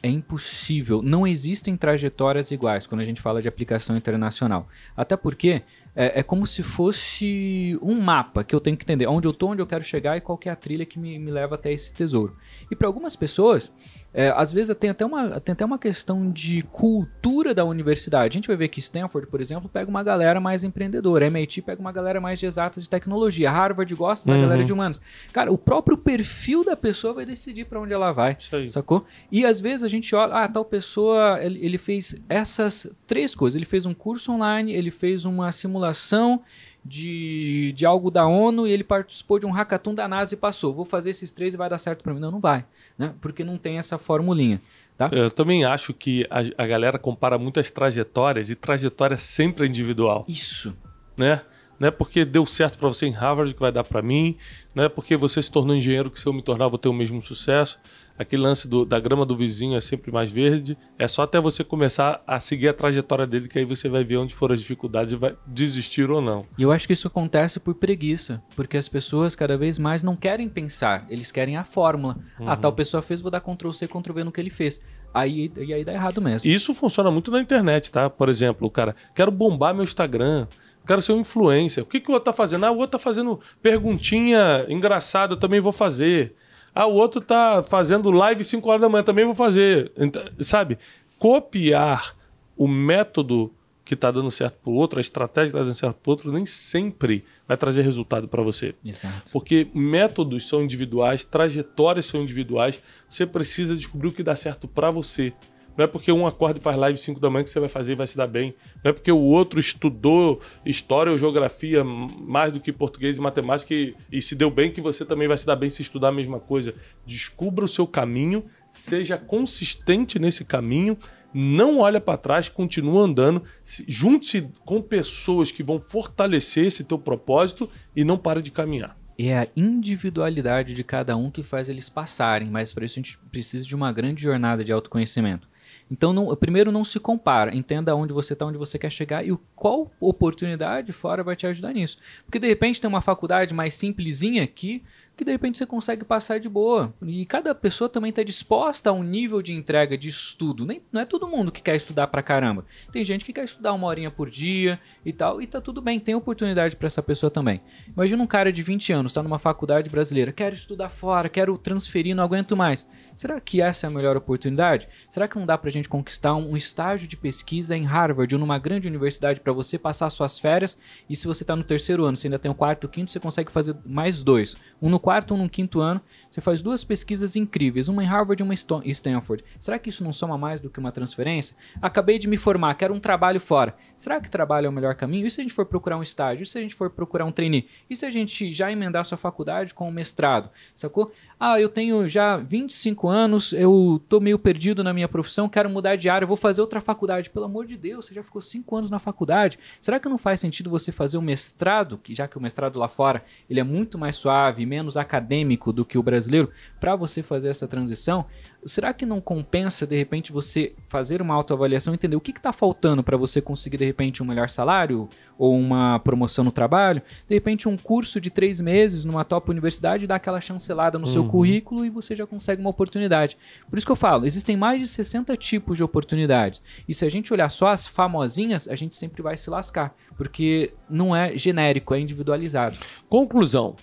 [SPEAKER 3] É impossível. Não existem trajetórias iguais quando a gente fala de aplicação internacional. Até porque é, é, como se fosse um mapa que eu tenho que entender onde eu estou, onde eu quero chegar e qual é a trilha que me, me leva até esse tesouro. E para algumas pessoas, é, às vezes tem até, uma, tem até uma questão de cultura da universidade. A gente vai ver que Stanford, por exemplo, pega uma galera mais empreendedora, MIT pega uma galera mais de exatas e tecnologia, Harvard gosta da
[SPEAKER 1] Uhum.
[SPEAKER 3] galera de humanos. Cara, o próprio perfil da pessoa vai decidir para onde ela vai.
[SPEAKER 1] Isso aí.
[SPEAKER 3] Sacou? E às vezes a gente olha, ah, tal pessoa, ele, ele fez essas três coisas. Ele fez um curso online, ele fez uma simulação de, de algo da ONU e ele participou de um hackathon da NASA e passou. Vou fazer esses três e vai dar certo pra mim. Não, não vai, né? Porque não tem essa formulinha, tá?
[SPEAKER 1] Eu também acho que a, a galera compara muitas trajetórias e trajetória sempre é individual,
[SPEAKER 3] Isso.
[SPEAKER 1] né? Não é porque deu certo para você em Harvard que vai dar para mim, não é porque você se tornou engenheiro que se eu me tornar vou ter o mesmo sucesso. Aquele lance do- da grama do vizinho é sempre mais verde. É só até você começar a seguir a trajetória dele que aí você vai ver onde foram as dificuldades e vai desistir ou não.
[SPEAKER 3] E eu acho que isso acontece por preguiça, porque as pessoas cada vez mais não querem pensar, eles querem a fórmula. Ah, tal pessoa fez, vou dar Ctrl C, Ctrl V no que ele fez. Aí, e aí dá errado mesmo.
[SPEAKER 1] E isso funciona muito na internet, tá? Por exemplo, o cara, quero bombar meu Instagram, quero ser um influencer. O que, que o outro tá fazendo? Ah, o outro tá fazendo perguntinha engraçada, eu também vou fazer. Ah, o outro tá fazendo live 5 horas da manhã, também vou fazer. Então, sabe? Copiar o método que tá dando certo pro outro, a estratégia que tá dando certo pro outro, nem sempre vai trazer resultado para você.
[SPEAKER 3] Exato.
[SPEAKER 1] Porque métodos são individuais, trajetórias são individuais. Você precisa descobrir o que dá certo pra você. Não é porque um acorda e faz live 5 da manhã que você vai fazer e vai se dar bem. Não é porque o outro estudou história ou geografia mais do que português e matemática e, e se deu bem que você também vai se dar bem se estudar a mesma coisa. Descubra o seu caminho, seja consistente nesse caminho, não olha para trás, continua andando, se- junte-se com pessoas que vão fortalecer esse teu propósito e não para de caminhar.
[SPEAKER 3] É a individualidade de cada um que faz eles passarem, mas para isso a gente precisa de uma grande jornada de autoconhecimento. Então, não, primeiro não se compara, entenda onde você está, onde você quer chegar e qual oportunidade fora vai te ajudar nisso. Porque de repente tem uma faculdade mais simplesinha aqui, que de repente você consegue passar de boa. E cada pessoa também está disposta a um nível de entrega de estudo. Nem, não é todo mundo que quer estudar pra caramba. Tem gente que quer estudar uma horinha por dia e tal, e tá tudo bem, tem oportunidade para essa pessoa também. Imagina um cara de 20 anos, está numa faculdade brasileira, quero estudar fora, quero transferir, não aguento mais. Será que essa é a melhor oportunidade? Será que não dá pra gente conquistar um estágio de pesquisa em Harvard ou numa grande universidade para você passar suas férias? E se você tá no terceiro ano, você ainda tem o quarto, o quinto, você consegue fazer mais dois. Um no quarto, um no quinto ano. Você faz duas pesquisas incríveis, uma em Harvard e uma em Stanford. Será que isso não soma mais do que uma transferência? Acabei de me formar, quero um trabalho fora. Será que trabalho é o melhor caminho? E se a gente for procurar um estágio? E se a gente for procurar um trainee? E se a gente já emendar sua faculdade com um mestrado? Sacou? Ah, eu tenho já 25 anos, eu tô meio perdido na minha profissão, quero mudar de área, vou fazer outra faculdade. Pelo amor de Deus, você já ficou 5 anos na faculdade. Será que não faz sentido você fazer o mestrado, que já que o mestrado lá fora, ele é muito mais suave, menos acadêmico do que o brasileiro, para você fazer essa transição? Será que não compensa de repente você fazer uma autoavaliação, entender o que está faltando para você conseguir de repente um melhor salário ou uma promoção no trabalho? De repente um curso de três meses numa top universidade dá aquela chancelada no seu currículo e você já consegue uma oportunidade. Por isso que eu falo, existem mais de 60 tipos de oportunidades. E se a gente olhar só as famosinhas, a gente sempre vai se lascar, porque não é genérico, é individualizado.
[SPEAKER 1] Conclusão: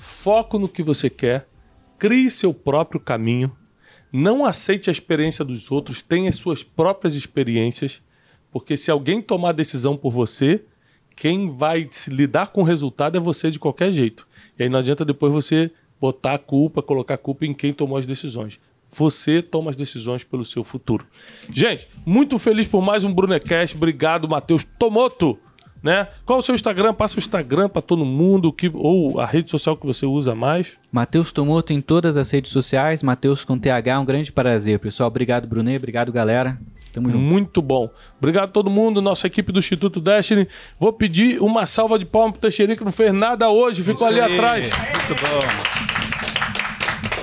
[SPEAKER 1] foco no que você quer, crie seu próprio caminho, Não aceite a experiência dos outros, tenha as suas próprias experiências, porque se alguém tomar decisão por você, quem vai lidar com o resultado é você de qualquer jeito. E aí não adianta depois você botar a culpa, colocar a culpa em quem tomou as decisões. Você toma as decisões pelo seu futuro. Gente, muito feliz por mais um Brunecast. Obrigado, Matheus Tomoto. Né? Qual o seu Instagram? Passa o Instagram para todo mundo, que, ou a rede social que você usa mais.
[SPEAKER 3] Matheus Tomoto em todas as redes sociais, Matheus com TH, um grande prazer, pessoal. Obrigado, Brunet, obrigado, galera.
[SPEAKER 1] Tamo junto. Muito bom. Obrigado a todo mundo, nossa equipe do Instituto Destiny. Vou pedir uma salva de palmas pro Teixeirinho que não fez nada hoje, ficou ali aí. atrás. Muito bom.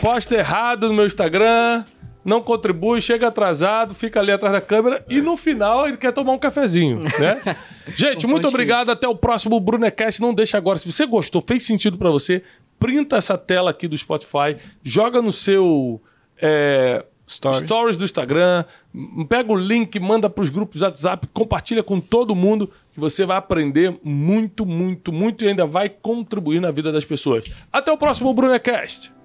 [SPEAKER 1] Posta errado no meu Instagram, não contribui, chega atrasado, fica ali atrás da câmera e no final ele quer tomar um cafezinho, né? Gente, muito obrigado. Até o próximo Brunecast. Não deixa agora. Se você gostou, fez sentido para você, printa essa tela aqui do Spotify, joga no seu. É, Stories. Stories do Instagram, pega o link, manda para os grupos do WhatsApp, compartilha com todo mundo, que você vai aprender muito, muito, muito e ainda vai contribuir na vida das pessoas. Até o próximo Brunecast!